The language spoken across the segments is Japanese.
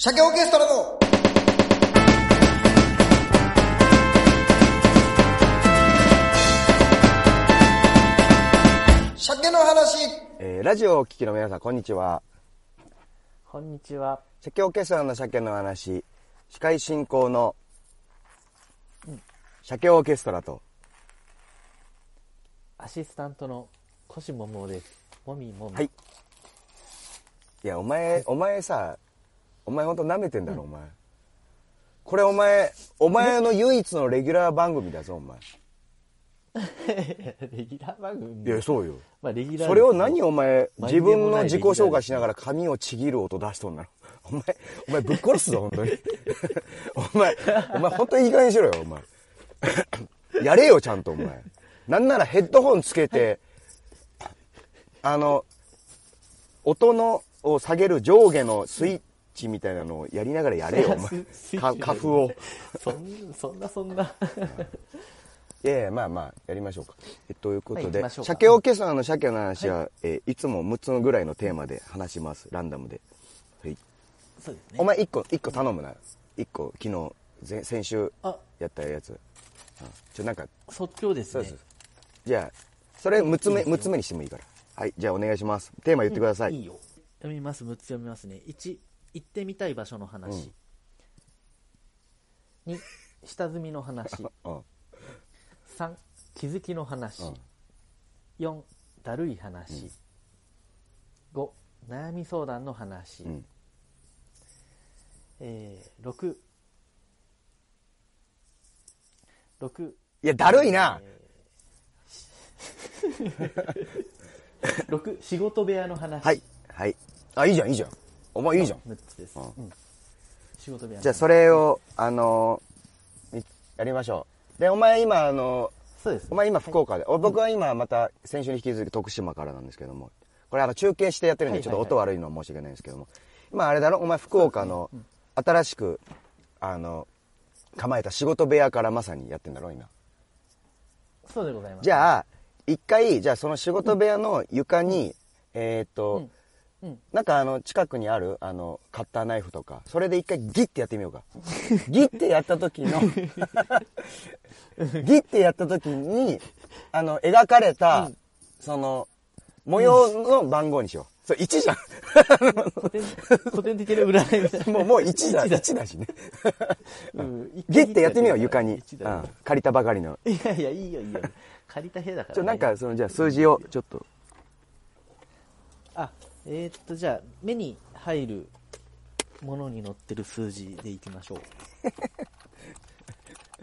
鮭オーケストラの鮭の話えーラジオをお聞きの皆さん、こんにちは。こんにちは。鮭オーケストラの鮭の話、司会進行の、鮭オーケストラと、アシスタントの腰ももです。もみもみ。はい。いや、お前、お前さ、お前ほんと舐めてんだろ、お前。これお前、お前の唯一のレギュラー番組だぞ、お前。レギュラー番組？いや、そうよ。まあ、レギュラーそれを何お前、毎自分の自己紹介しながら髪をちぎる音出しとんなの。お前、お前ぶっ殺すぞ、本当に。お前、お前本当にいい加減にしろよ、お前。やれよ、ちゃんと、お前。なんならヘッドホンつけて、あの、音の、を下げる上下のスイッチみたいなのをやりながらやれよ、お前。スイッかチカフを。そんそんなそんな。いやいや、まあまあ、やりましょうか。えということではい鮭オーケストラの鮭の話は、えーいつも6つぐらいのテーマで話します。ランダムで。はい。そうですね。お前1個、一個頼むな。1個、昨日、前先週あ、やったやつ。うんちょ、なんか、即興ですねそうです。。じゃあ、それ6つ目、6つ目にしてもいいから。はい、じゃあお願いします。テーマ言ってください。いいよ。読みます。6つ読みますね。1、行ってみたい場所の話。2、下積みの話。うん3、気づきの話。4、だるい話。5、悩み相談の話。んえー、6、6、いや、だるいな。6、仕事部屋の話。はい、はい。あ、いいじゃん、いいじゃん。お前いいじゃん。6つです。うん仕事部屋じゃあ、それを、あのやりましょう。で、お前今、あのそうです。お前今福岡で、お僕は今また先週に引き続き徳島からなんですけども、これあの中継してやってるんでちょっと音悪いのは申し訳ないんですけども、今あれだろ？お前福岡の新しく、あの、構えた仕事部屋からまさにやってんだろ今。そうでございます。じゃあ、一回、じゃあその仕事部屋の床に、えーっと、うんうん。なんかあの近くにあるあのカッターナイフとかそれで一回ギッてやってみようか。ギッてやった時の ギッてやった時にあの描かれた、その模様の番号にしよう。それ1じゃ 古典、古典的な占いみたいんもうもう1だ。一だ。1だしね。うん。一ギ回ッてやってみよう。床に、うん、借りたばかりの。いやいや、いいよ、いいよ。借りた部屋だから、ちょなんかそのじゃあ数字をちょっとあ、えー、っと、じゃあ、目に入るものに載ってる数字でいきましょう。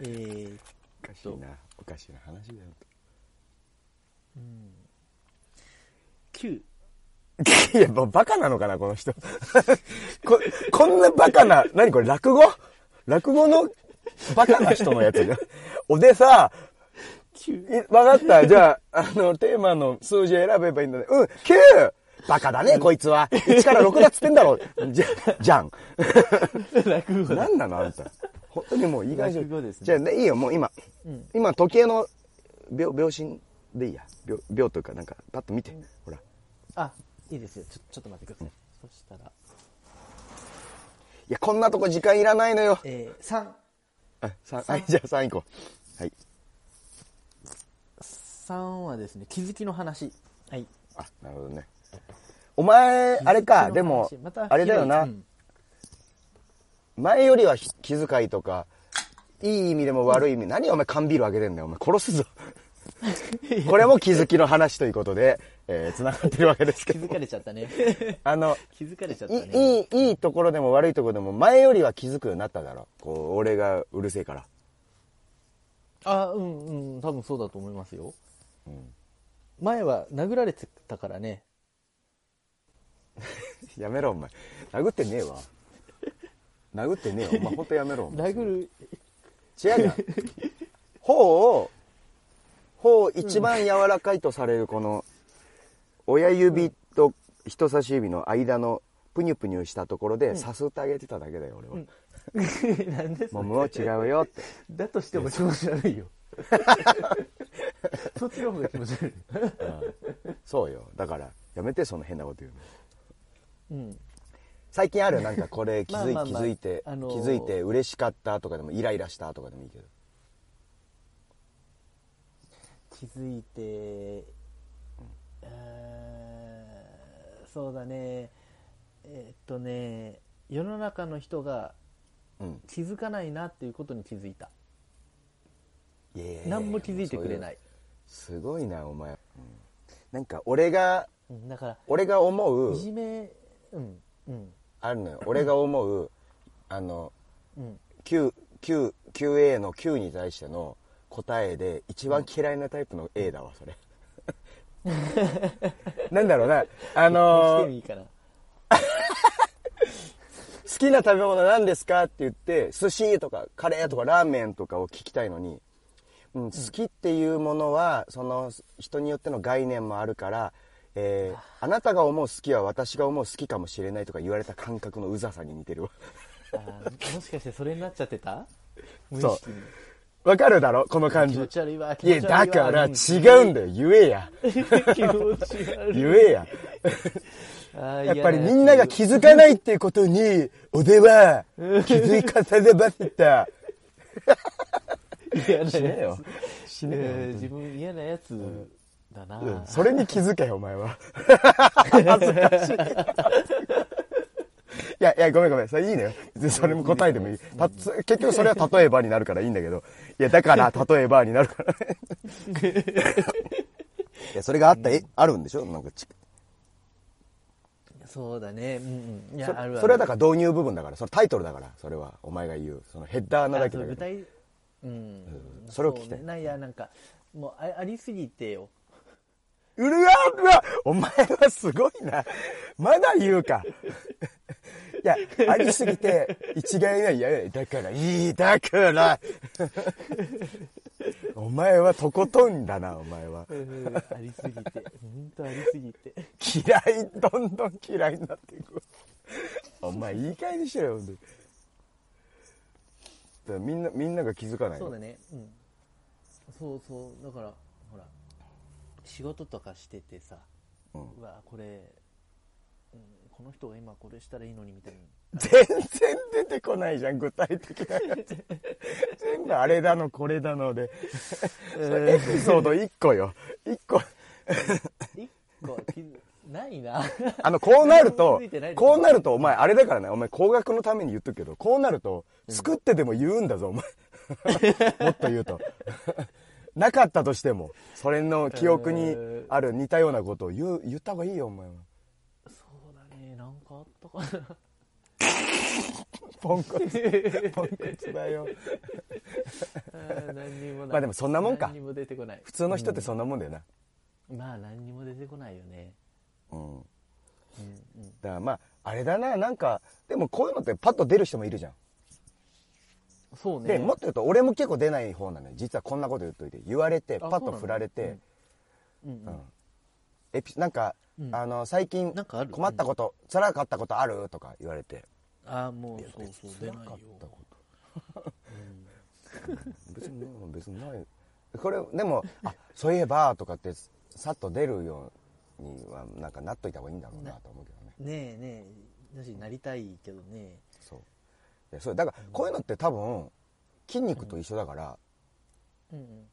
えー、おかしいなおかしいな話だよ9。いや、もうバカなのかな、この人。こ、こんなバカな、何これ、落語？落語のバカな人のやつが。おでさ、9。いわかった。じゃあ、あの、テーマの数字選べばいいんだね。うん、9! バカだね、こいつは。1から6だっつってんだろ。じゃ、じゃん。落語だ。何なの、あんた。本当にもういい感じ。落語ですねじゃあ、ね、いいよ、もう今。うん今、時計の秒、秒針でいいや。秒、秒というか、なんか、パッと見て。ほら。あ、いいですよ。ちょ、ちょっと待ってください。そしたら、いや、こんなとこ時間いらないのよ。えー、3。あ、三はい、じゃあ3行こう。はい。3はですね、気づきの話。はい。あ、なるほどね。お前、あれか、でもあれだよな。前よりはひ気遣いとか、いい意味でも悪い意味、何お前缶ビールあげてんだよ、お前殺すぞ。これも気づきの話ということで、えー、繋がってるわけですけど気づ。かれちゃったね。あの、気づかれちゃったいね。いい、いいところでも悪いところでも、前よりは気づくようになっただろ。こう、俺がうるせえから。あ、うんうん、多分そうだと思いますよ。前は殴られてたからね。やめろ、お前。殴ってねえわ。殴ってねえよ。お前、ほんとやめろ。殴る、違うじゃん。頬を、頬一番柔らかいとされるこの、親指と人差し指の間のプニュプニュしたところでさすってあげてただけだよ、俺は。なんでもうもう違うよって。だとしても気持ち悪いよ。そっちの方が気持ち悪い。そうよ。だから、やめて、その変なこと言うの。うん。最近あるなんかこれ気づい, まあまあまあ気づいて、あのー気づいて嬉しかったとかでもイライラしたとかでもいいけど。気づいて、あーそうだね。えーっとね世の中の人がうん。気づかないなっていうことに気づいた。いやいやいや何も気づいてくれない。すごいなお前、うん。なんか俺がうんだから俺が思ういじめうんうん。あるのよ。俺が思うあのうん。Q Q QA の Q に対しての答えで一番嫌いなタイプの A だわそれ。なんだろうなあのー 好きな食べ物何ですかって言って寿司とかカレーとかラーメンとかを聞きたいのに、うん、好きっていうものはその人によっての概念もあるから、えーあなたが思う好きは私が思う好きかもしれないとか言われた感覚のうざさに似てるわ。もしかしてそれになっちゃってた？そう。わかるだろ？この感じ。いやだからうん。違うんだよ。言えや。気持ち悪い。言えや。やっぱりみんなが気づかないっていうことに俺は気づかされました嫌なやつ。えー自分嫌なやつだな、うんそれに気づけよ、お前は。恥ずかしい。いや、いや、ごめんごめん。それいいのよ。それも答えてもいい。たつ結局それは例えばになるからいいんだけど。いや、だから例えばになるからね。いや、それがあった、え、あるんでしょ？なんかちそうだねうんうんいやそあるそれはだから導入部分だから、それタイトルだから、それは。お前が言う。そのヘッダーなだけだけど。具体うんそれを聞きたいないやなんかもうあありすぎてようるわうわお前はすごいな。まだ言うか。いや、ありすぎて、一概には嫌や。だから、いい、だから。お前はとことんだな、お前は。うんありすぎて本当ありすぎて嫌い、どんどん嫌いになっていく。お前、いい加減にしろよ、みんな、みんなが気づかないのそうだねうんそうそうだからほら仕事とかしててさ、ううんわこれ、うん、この人が今これしたらいいのにみたいな全然出てこないじゃん、具体的なやつ。全部あれだの、これだので。エピソード1個よ。1個。一個気づないなあの、こうなるとこうなると、お前、あれだからね、お前、工学のために言っとくけど、こうなると、作ってでも言うんだぞ、お前。もっと言うと。なかったとしても、それの記憶にある似たようなことを言う、言った方がいいよ、お前は。そうだねなんかあったかなポンコツ。ポンコツだよ。何にもないまあでもそんなもんか何にも出てこない普通の人ってそんなもんだよな。まあ何にも出てこないよねうん。うんうんだからまあ、あれだな、なんか、でもこういうのってパッと出る人もいるじゃん。そうねで、もっと言うと、俺も結構出ない方なのよ。実はこんなこと言っといて。言われて、パッと振られて、うんうんうんエピ、なんか、うんあの、最近なんかある？困ったこと、辛かったことある？とか言われて。ああもうそうそう出ないかったこと。別に、別にない。これ、でも、あ、そういえば、とかって、さっと出るようには、なんかなっといた方がいいんだろうなと思うけどね。ねえねえだしなりたいけどねそう。そう、だから、こういうのって多分、筋肉と一緒だから、うんうん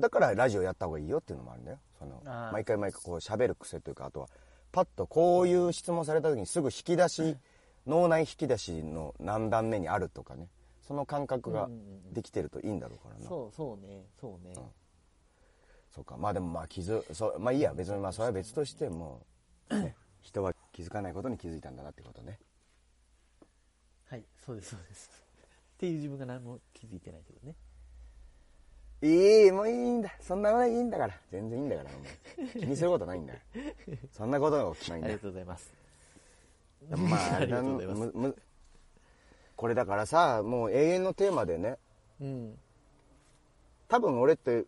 だからラジオやった方がいいよっていうのもあるんだよ。その毎回毎回こう喋る癖というか、あとは、パッとこういう質問された時にすぐ引き出し、脳内引き出しの何段目にあるとかね。その感覚がうんうんうんできてるといいんだろうからな。そうそうねそうねそうか。まあでもまあ気づ、そう、まあいいや。別にまあそれは別としても、ね人は気づかないことに気づいたんだなってことね。はいそうですそうですっていう自分が何も気づいてないけどねいい、もういいんだ。そんなことはいいんだから。全然いいんだから、お前。気にすることないんだよ。そんなことが起きないんだよありが。とうございますまあ、ありがとうございます これだからさ、もう永遠のテーマでね、うん多分俺って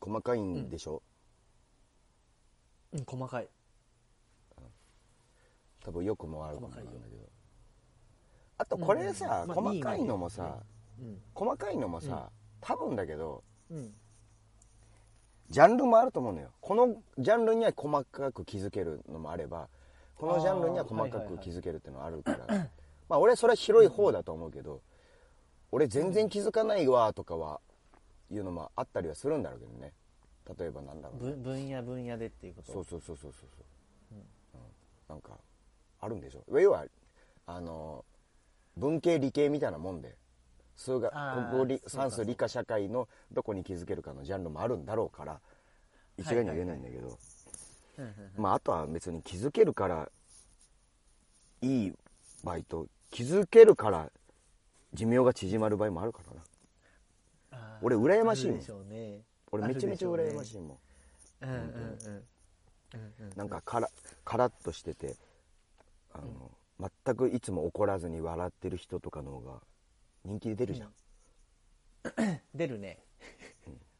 細かいんでしょ、うん細かい多分良くも悪くもなんだけど。あとこれさ、うんまあ細かいのもさ、うん。細かいのもさ、多分だけど、うん。ジャンルもあると思うのよ。このジャンルには細かく気づけるのもあれば、このジャンルには細かく気づけるっていうのはあるから、まあ俺それは広い方だと思うけど、俺全然気づかないわとかはいうのもあったりはするんだろうけどね。例えばなんだろうな分分野分野でっていうこと？そうそうそうそうそうそう、うん。なんかあるんでしょ。要はあの文系理系みたいなもんで数学国語算数理科社会のどこに気づけるかのジャンルもあるんだろうから一概には言えないんだけど、まああとは別に気づけるからいい場合と気づけるから寿命が縮まる場合もあるからな。俺羨ましいもん。ね。俺めちゃめちゃ羨ましいいもん。うんうんうんうんうん。なんかカラカラッとしててあの、全くいつも怒らずに笑ってる人とかの方が人気で出るじゃん、出るね。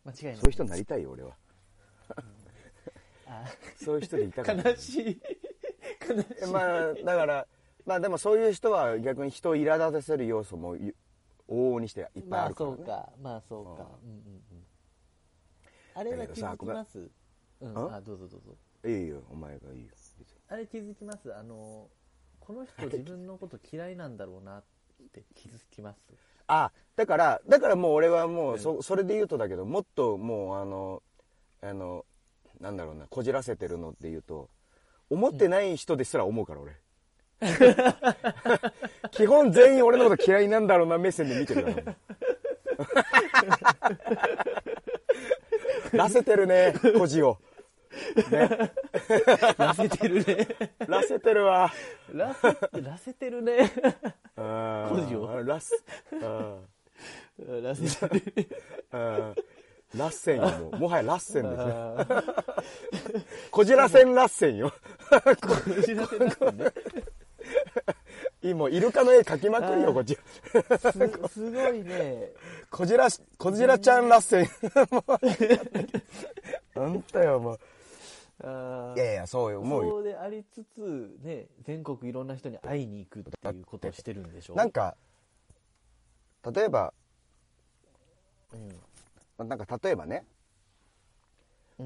間違いない。そういう人になりたいよ俺は。あ。そういう人でいたかった悲しい。悲しい。まあだからまあでもそういう人は逆に人を苛立たせる要素もゆ往々にしていっぱいまああるから、ね。そうか。まあそうか。うん。うんうんあれは気づきます？うん。ん。あどうぞどうぞ。いいよお前がいいよ。別に。あれ気づきます？あのこの人自分のこと嫌いなんだろうなって気づきます？あだからだからもう俺はもうそそれで言うとだけどもっともうあのあのなんだろうなこじらせてるのっていうと思ってない人ですら思うから俺。基本全員俺のこと嫌いなんだろうな目線で見てるから。らせてるねこじをね。らせてるね。らせてるわ。らせらせてるね。こじを。らすうん。らせてる。うん。ラッセンよもう。もはやラッセンですね。こじらせんラッセンよ。こじらせますねいいもうイルカの絵描きまくるよこっち。すすごいね。こじらしこじらちゃんラッセン。もう。本当よもうあー。いやいやそうよ思うよ。そうでありつつね全国いろんな人に会いに行くっていうことをしてるんでしょ？なんか例えばうん。なんか例えばね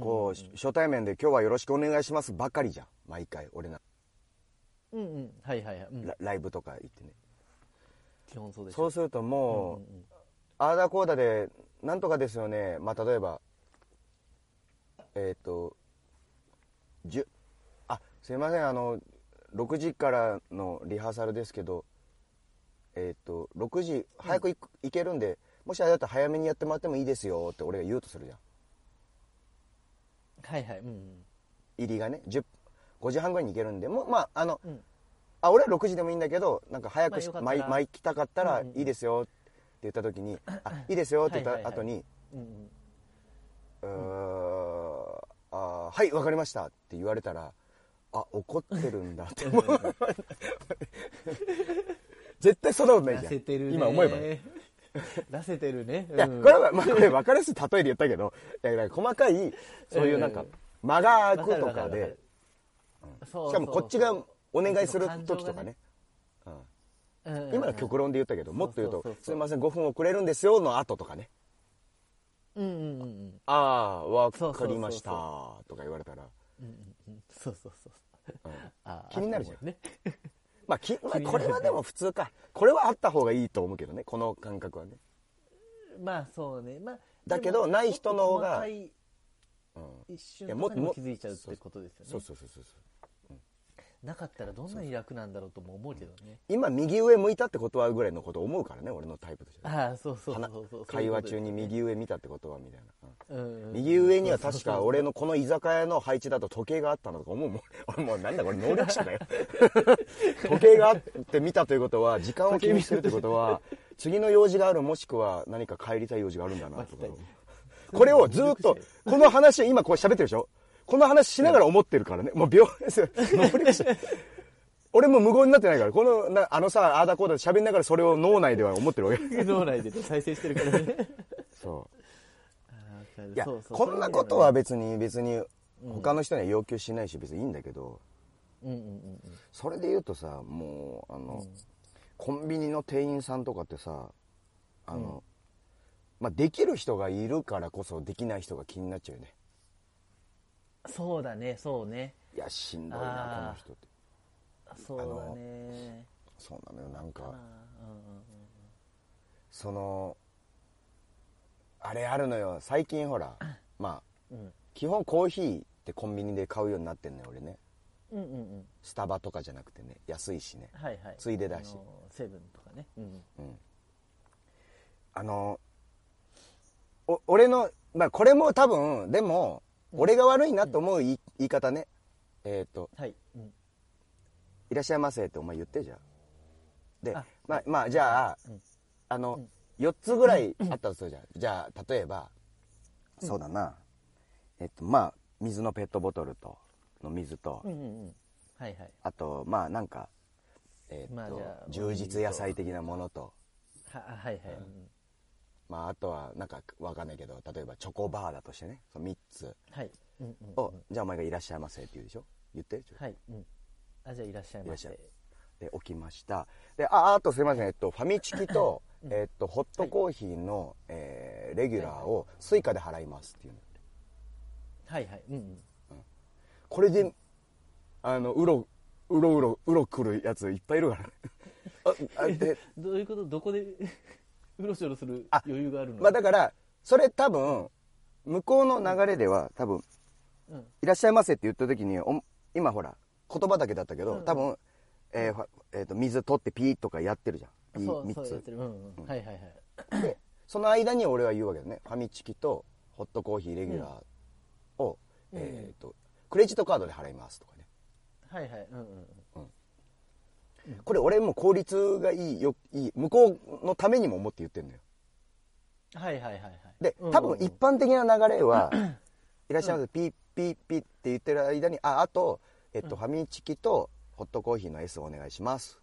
こう初対面で「今日はよろしくお願いします」ばかりじゃん。毎回俺な。うんうん。はいはいはい、うん。ラライブとか行ってね。基本そうでしょ。そうするともう、ああだこうだでなんとかですよね。まあ例えばえっ、とじゅあすいませんあの6時からのリハーサルですけどえっ、と6時早く行けるんでもしあれだったら早めにやってもらってもいいですよって俺が言うとするじゃん。はいはいうんうん。入りがね10 5時半ぐらいに行けるんでもうまああの、うん。あ俺は6時でもいいんだけどなんか早くし、まあよかったかったらうんうん。いいですよって言った時に「あ いいですよ」って言った後にうんうん。うーんはいわかりましたって言われたらあ怒ってるんだって思う。絶対そんなことないらじゃん。せてるね。今思えばね。らせてるね。いやうん。これはまあこれ分かりやすい例えで言ったけどいやだから細かいそういうなんかうん。間が空くとわかでしかもこっちがお願いする時とかね。今の極論で言ったけどもっと言うとそうそうそう「すいません5分遅れるんですよ」の後とかねうんうんうんうん「ああわそうそうそうそう。かりました」とか言われたら。うんうんうん。そうそうそう気になるじゃん。ね。まあ、きまあこれはでも普通か。これはあった方がいいと思うけどねこの感覚はね、まあそうね。まあだけどない人の方がうん、一瞬いやもとかにも気づいちゃうってことですよね。そうそうそうそうなかったらどんなに楽なんだろうとも思うけどね。今右上向いたってことはぐらいのこと思うからね俺のタイプとしては。ああそうそうそう話そう会話中に右上見たってことはみたいな、うん。うんうん右上には確か俺のこの居酒屋の配置だと時計があったのとか思うもん。俺もうなんだこれ能力者だよ。時計があって見たということは時間を気にしてるってことは次の用事があるもしくは何か帰りたい用事があるんだなとか。これをずっとこの話を今こう喋ってるでしょ？この話しながら思ってるからね。もう秒能力者俺も無言になってないから。このなあのさああだこうだ喋りながらそれを脳内では思ってるわけ。脳内で再生してるからね。そう。いやそうそう。こんなことは別に別に他の人には要求しないし別にいいんだけど、うんうんうんそれで言うとさもうあの、コンビニの店員さんとかってさあの、まあ、できる人がいるからこそできない人が気になっちゃうよねそうだねそうね。いやしんどいなこの人って。そうだね。そうなのよなんか。うんうんそのあれあるのよ。最近ほらまあうん。うん基本コーヒーってコンビニで買うようになってんのよ俺ね。うんうんうん。スタバとかじゃなくてね安いしね。はいはい。ついでだし。セブンとかね。うん。うん。あのお俺のまあこれも多分でも俺が悪いなと思う言い,、言い方ね。えっ、とはい。うん「いらっしゃいませ」ってお前言ってじゃんであまあまあじゃあ、うん。あの、うん。4つぐらいあったとするじゃん、じゃあ例えば、そうだな。えっとまあ水のペットボトルとの水と、うんうんうん。はいはい。あとまあなんかえっと、充実野菜的なものと。ははいはい。うんまああとはなんかわかんないけど例えばチョコバーだとしてねその3つ。を、じゃあお前がいらっしゃいませって言うでしょ？言ってはいうん。あじゃあいらっしゃいませ。いらっしで置きました。でああとすいません。えっとファミチキと、うん。えっとホットコーヒーの、えーレギュラーをスイカで払いますっていうの。はいはい。うん。うん。これであのうろうろうろうろ来るやついっぱいいるからね。ああでどういうこと？どこで？うろちょろするあ余裕があるの。まあだからそれ多分向こうの流れでは多分うん。いらっしゃいませって言った時にお今ほら言葉だけだったけど、うん。うん多分、えーえーと水取ってピーとかやってるじゃん。ピーそう3つ。そうやってる。うんうん。はいはいはい。でその間に俺は言うわけだね。ファミチキとホットコーヒーレギュラーを、うん。えー、とクレジットカードで払いますとかね。はいはい。うんうんこれ俺も効率がいいよいい向こうのためにも思って言ってるのよ。はいはいはいはい。でうん多分一般的な流れは「いらっしゃいませピーピーピー」って言ってる間にああと、えっとファミチキとホットコーヒーの S をお願いします。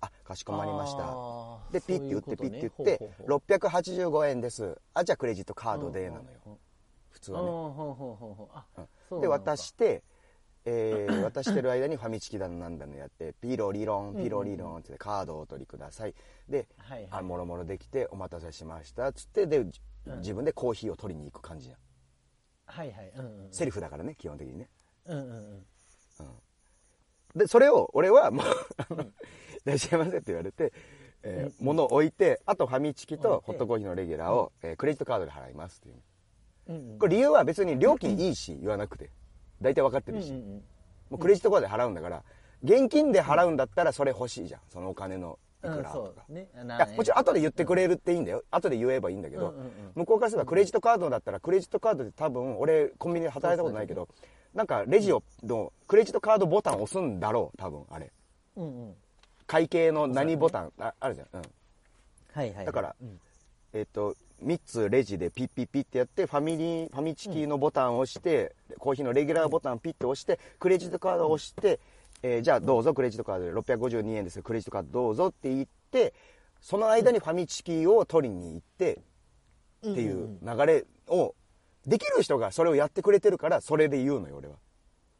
あかしこまりました。でピッて言ってピッて言ってそういうことね685円です。あじゃあクレジットカードでなのよ。普通はね。で渡して、えー 渡してる間にファミチキだのなんだのやってピロリロンピロリロンってカードをお取りください。で、はいはい。あもろもろできてお待たせしました。っつってで、じうん。自分でコーヒーを取りに行く感じじゃん。はいはい。うんうんセリフだからね基本的にね。うんうんうん。でそれを俺はもうあの「いらっしゃいませ」って言われて、えー物を置いてあとファミチキとホットコーヒーのレギュラーを、えークレジットカードで払いますっていう。うんうん。これ理由は別に料金いいし言わなくて大体分かってるし、うんうんうん。もうクレジットカードで払うんだから現金で払うんだったらそれ欲しいじゃん。そのお金のいくらとか、うんね。もちろん後で言ってくれるっていいんだよ。後で言えばいいんだけど、うんうんうん。向こうからすればクレジットカードだったらクレジットカードで多分俺コンビニで働いたことないけどなんかレジをのクレジットカードボタンを押すんだろう多分あれ。うんうん。会計の何ボタンああるじゃん、うん、はいはい。だからうん。えっ、と3つレジでピッピッピッってやってファミリーファミチキのボタンを押して、コーヒーのレギュラーボタンピッて押してクレジットカードを押して、えーじゃあどうぞクレジットカードで652円です。よクレジットカードどうぞって言ってその間にファミチキを取りに行ってっていう流れをできる人がそれをやってくれてるからそれで言うのよ俺は。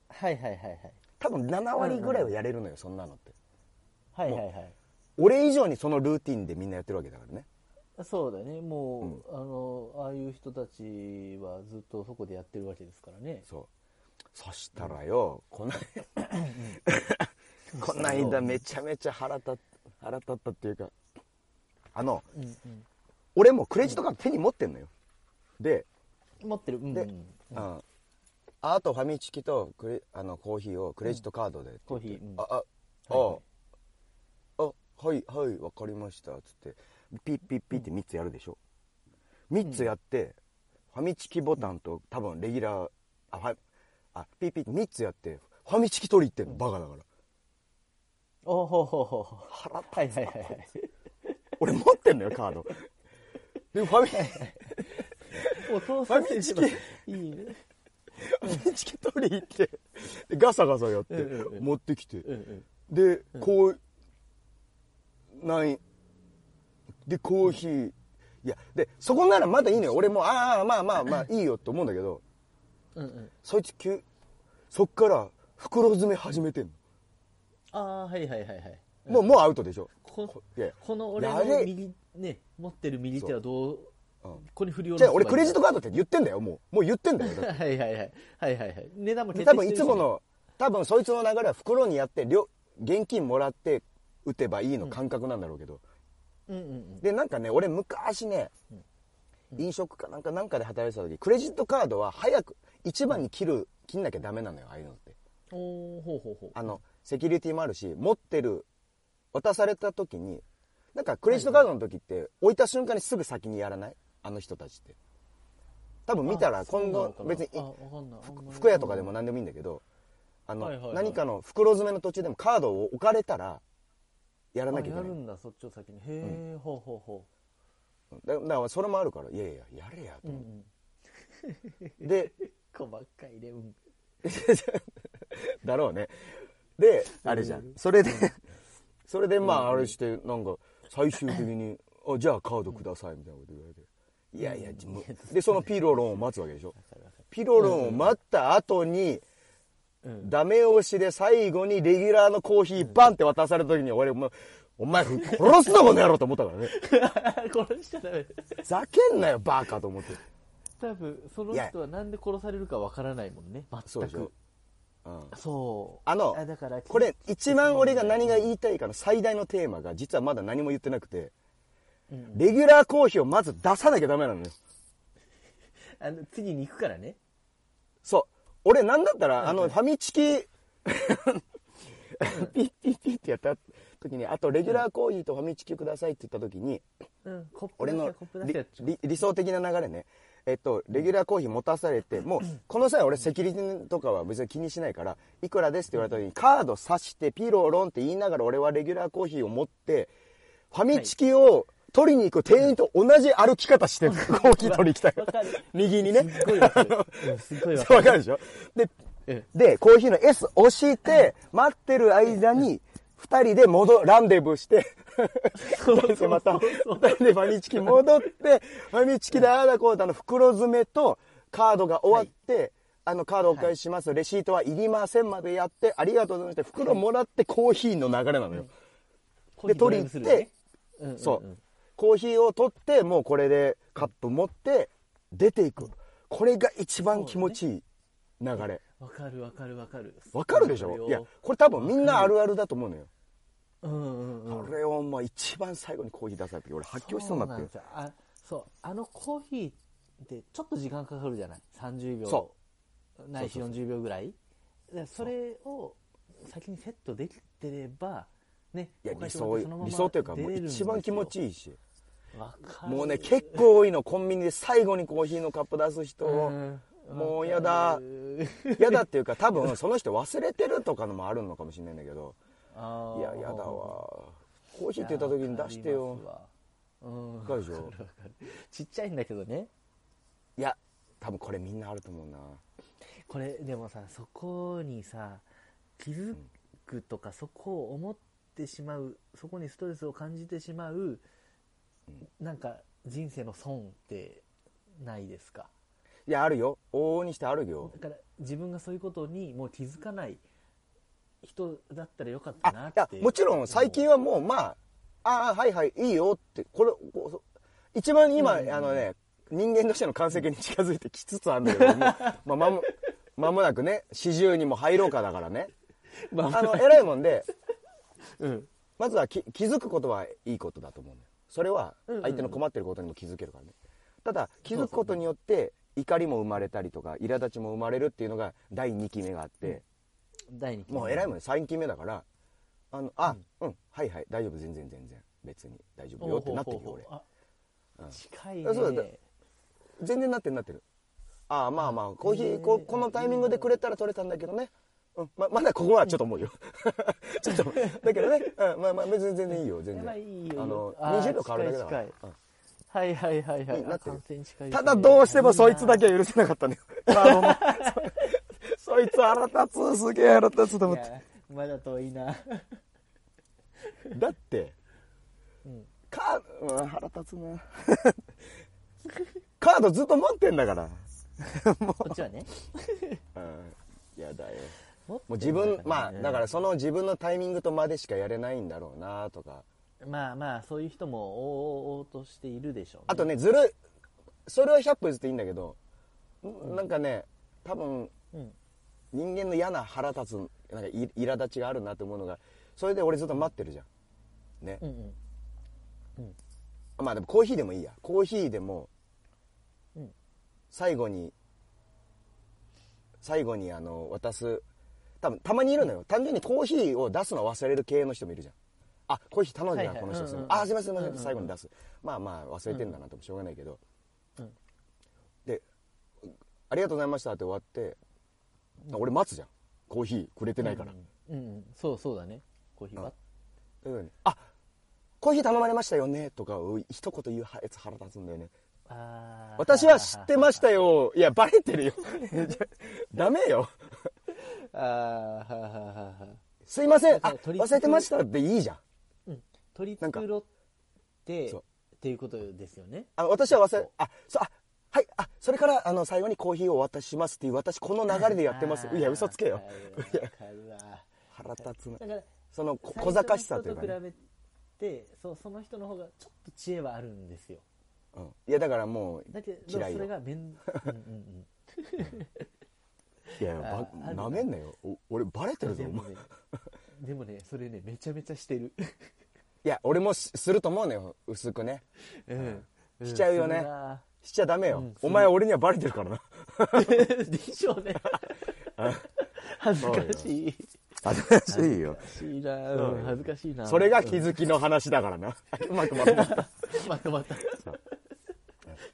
はいはいはいはい。多分7割ぐらいはやれるのよそんなのって。はいはいはい。俺以上にそのルーティンでみんなやってるわけだからねそうだね。もう、あのああいう人たちはずっとそこでやってるわけですからね。そう。そしたらよ、このこの間めちゃめちゃ腹立っ腹立ったっていうかあのうんうん。俺もクレジットカード手に持ってんのよ。で、持ってる。うんうん。でうんああとファミチキとクレあのコーヒーをクレジットカードでって言って、コーヒーうん。あああ、はいはい。あはいはいわかりましたつってピッピッピッって3つやるでしょ、3つやって、ファミチキボタンと多分レギュラーあファあピッピッ3つやってファミチキ取り行ってんの、バカだから。おほほほほ腹立つはいはいはいはい。俺持ってんのよカード。でファミファ作ミチキ。いいね。ファミチキ取り行ってでガサガサやって、持ってきて、で、こうないでコーヒー。いやでそこならまだいいのよ。俺もああまあまあまあいいよって思うんだけど。うんうん。そいつ急そっから袋詰め始めてんの、ああはいはいはいはい。もうもうアウトでしょ。こいやこの俺の右ね持ってる右手はどううん。ここに振り下ろじゃあ俺クレジットカカードって言ってんだよもう。もう言ってんだよ。はいはいはい。はいはいはい。値段も決定多分してるし。いつもの多分そいつの流れは袋にやって両現金もらって打てばいいの感覚なんだろうけど、うんうんうんでなんかね俺昔ね、飲食かなんかなんかで働いてた時クレジットカードは早く一番に切る切んなきゃダメなのよああいうのって。ほうほうほう。あのセキュリティもあるし持ってる渡された時になんかクレジットカードの時って置いた瞬間にすぐ先にやらない？あの人たちって。多分見たら今度別に服屋とかでも何でもいいんだけどあの、何かの袋詰めの途中でもカードを置かれたらやらなきゃいけない。あやるんだそっちを先に。へえ、ほうほうほだだからそれもあるからいやいややれやと。ううん。思うんって、で 細かいねうん。だろうね。であれじゃん。それで それでまああれしてなんか最終的に「あじゃあカードください」みたいなこと言われて「いやいやでそのピロロンを待つわけでしょ。ピロロンを待った後にうん。ダメ押しで最後にレギュラーのコーヒーバンって渡された時に俺もうお前殺すなこの野郎と思ったからね。殺しちゃダメ。ふざけんなよバカと思って。多分その人はなんで殺されるかわからないもんね全く、うん、そう。あのだからこれ一番俺が何が言いたいかの最大のテーマが実はまだ何も言ってなくてうん。レギュラーコーヒーをまず出さなきゃダメなのよ。あの次に行くからね。そう俺なんだったらあのファミチキピッピッピッってやった時にあとレギュラーコーヒーとファミチキくださいって言った時にうん俺の理想的な流れね。えっとレギュラーコーヒー持たされてもうこの際俺セキュリティとかは別に気にしないからいくらですって言われた時にカード刺してピロロンって言いながら俺はレギュラーコーヒーを持ってファミチキを取りに行く店員と同じ歩き方してコーヒー取りに行きたい右にね。すっごいわすっごいわかる。わかるでしょ？でえで、コーヒーの S 押して、待ってる間に、二人で戻、ランデブーして、そう二人でまた、そうそう二人でファミチキ戻って、ファミチキでああだこうだの袋詰めとカードが終わって、あのカードお返しします、レシートはいりませんまでやって、ありがとうございました。袋もらってコーヒーの流れなのよ。コーヒードライブスルーね。うんうんうん。そう。コーヒーを取って、もうこれでカップ持って、出ていく。これが一番気持ちいい流れ。わかるわかるわかる。わかるでしょ？いや、これ多分みんなあるあるだと思うのよ。うんうんうんこれをまあ一番最後にコーヒー出されて俺発狂しそうになってそうあそう。あのコーヒーってちょっと時間かかるじゃない？30秒。そないし40秒ぐらい。でそれを先にセットできてればねいや理想まま理想というかもう一番気持ちいいしもうね結構多いの。コンビニで最後にコーヒーのカップ出す人。うん。もうやだ。やだっていうか多分その人忘れてるとかのもあるのかもしれないんだけど。いややだわ。コーヒーって言った時に出してよ。うん。でしょ？ちっちゃいんだけどね。いや多分これみんなあると思うな。これでもさそこにさ気づくとか、そこを思ってしまうそこにストレスを感じてしまう、なんか人生の損ってないですか？いやあるよ。往々にしてあるよ。だから自分がそういうことにもう気づかない人だったらよかったなあいってやもちろん最近はもうまあああはいはいいいよってこれこう一番今、うん。あのね人間としての完成形に近づいてきつつあるんだけど もまあまも間もなくね四十にも入ろうかだからね。まああ。の偉いもんでうん。まずはき気づくことはいいことだと思うのよそれはうんうんうん。相手の困ってることにも気づけるからね。ただ気づくことによって怒りも生まれたりとか苛立ちも生まれるっていうのが第2期目があって、第二期もう偉いもんね。3期目だからあのあうん、はいはい大丈夫全然全然。別に大丈夫よってなってるよ俺。あうん。近いあそうだ。ね全然なってるなってる。ああまあまあコーヒーここのタイミングでくれたら取れたんだけどねうん、ままだここはちょっと思うよ。ちょっとだけどね、うん、まあまあ別に全然いいよ全然。まあいいよ。あのあー20秒変わるだけだから。近い近はいはいはいはい。いいなってる。ただどうしてもそいつだけは許せなかったのよ。あのもうそ そいつ腹立つすげえ腹立つと思って。まだ遠いな。だってうん。カード、うん、腹立つな。カードずっと持ってんだから。もこっちはね。う、うん、やだよももう自分まあだからその自分のタイミングとまでしかやれないんだろうなとか。まあまあそういう人もおおおとしているでしょう、ね、あとねずるいそれは100歩譲っていいんだけど、なんかね多分うん。人間の嫌な腹立つなんかい苛立ちがあるなと思うのがそれで俺ずっと待ってるじゃん。ね、うん。うん。まあでもコーヒーでもいいや。コーヒーでも、うん。最後に最後にあの渡す多分たまにいるのよ、単純にコーヒーを出すの忘れる系の人もいるじゃん。あコーヒー頼んでな、はいはい。この人、うんうんあすいませんすいません、うんうん最後に出す。まあまあ忘れてんだなともしょうがないけど、うん。でありがとうございましたって終わって、俺待つじゃん。コーヒーくれてないから、うんうん。そうそうだね。コーヒーは？うん。あコーヒー頼まれましたよねとかを一言言うやつ腹立つんだよね。私は知ってましたよ。いやバレてるよ。ダメよあーはーはーはすいません。あ忘れてました。っていいじゃん。うん。取りなんか。繕ってっていうことですよね。あ私は忘れあそうあはいあそれからあの最後にコーヒーをお渡ししますっていう私この流れでやってます。いや嘘つけよ。わかるわ。かるわ腹立つな。だからそのこ小賢しさというか、と比べてそうその人の方がちょっと知恵はあるんですよ。うん、いやだからもうだけどそれがめんうんうん いやあばあるなめんなよ。お俺バレてるぞお前うんでもね でもねそれねめちゃめちゃしてる。いや俺もしすると思うのよ薄くね。うんしちゃうよね。しちゃダメよ、うんお前俺にはバレてるからな。でしょうね。恥ずかしい。恥ずかしいよ。恥ずかしいな。うん。恥ずかしいなそれが気づきの話だからな。うまくまとまった。まとまった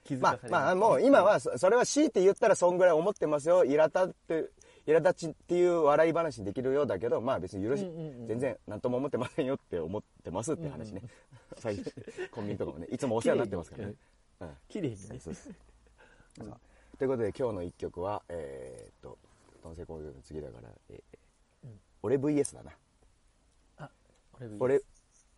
気づまあかされまあもう今はそそれは強いて言ったらそんぐらい思ってますよ。苛立って苛立ちっていう笑い話にできるようだけどまあ別に許し、うんうんうん全然何とも思ってませんよって思ってますって話ね、最初コンビニとかもねいつもお世話になってますからね、うん綺麗にね。そうです。ということで今日の一曲はえーっと男性工業の次だから、えー俺 VS だな。あ俺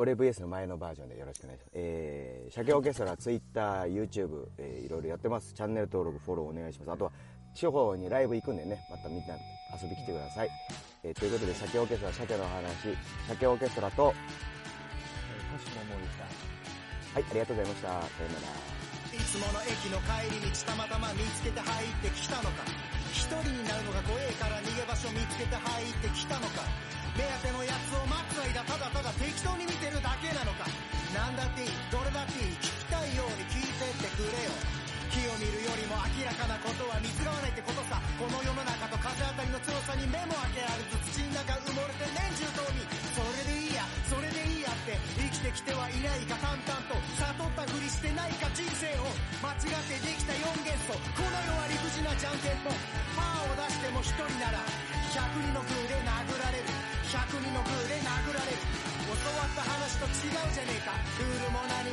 俺俺 VS の前のバージョンでよろしくお願いします。えー、鮭オーケストラ、Twitter、YouTube、えーいろいろやってます。チャンネル登録、フォローお願いします。あとは、地方にライブ行くんでね、またみんな遊び来てください。えーということで、鮭オーケストラ、鮭の話、鮭オーケストラと、はい、星野もでしたありがとうございました。さよなら。いつもの駅の帰り道たまたま見つけて入ってきたのか一人になるのが怖えから逃げ場所見つけて入ってきたのか目当てのやつを待つ間ただただ適当に見てるだけなのか。なんだっていい。どれだっていい。聞きたいように聞いてってくれよ。火を見るよりも明らかなことは見つがわないってことさ。この世の中と風当たりの強さに目も開けられず土の中埋もれて年中冬眠それでいいや。それでいいやって。生きてきてはいないか淡々と。悟ったふりしてないか人生を。間違ってできた4元素。この世は理不尽なじゃんけんぽんパーを出しても1人なら100人のグーで殴られる。100人のグーで殴られる。教わった話と違うじゃねえか。ルールも何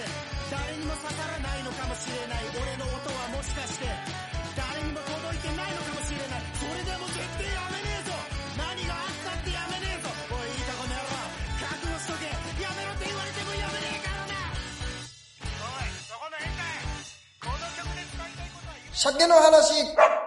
して誰にも刺さらないのかもしれない俺の音はもしかして誰にも届いてないのかもしれないそれでも絶対やめねえぞ何があったってやめねえぞおいいいかこの野郎覚悟しとけやめろって言われてもやめねえからなおいそこの変態。この曲で使いたいことは言う。鮭の話。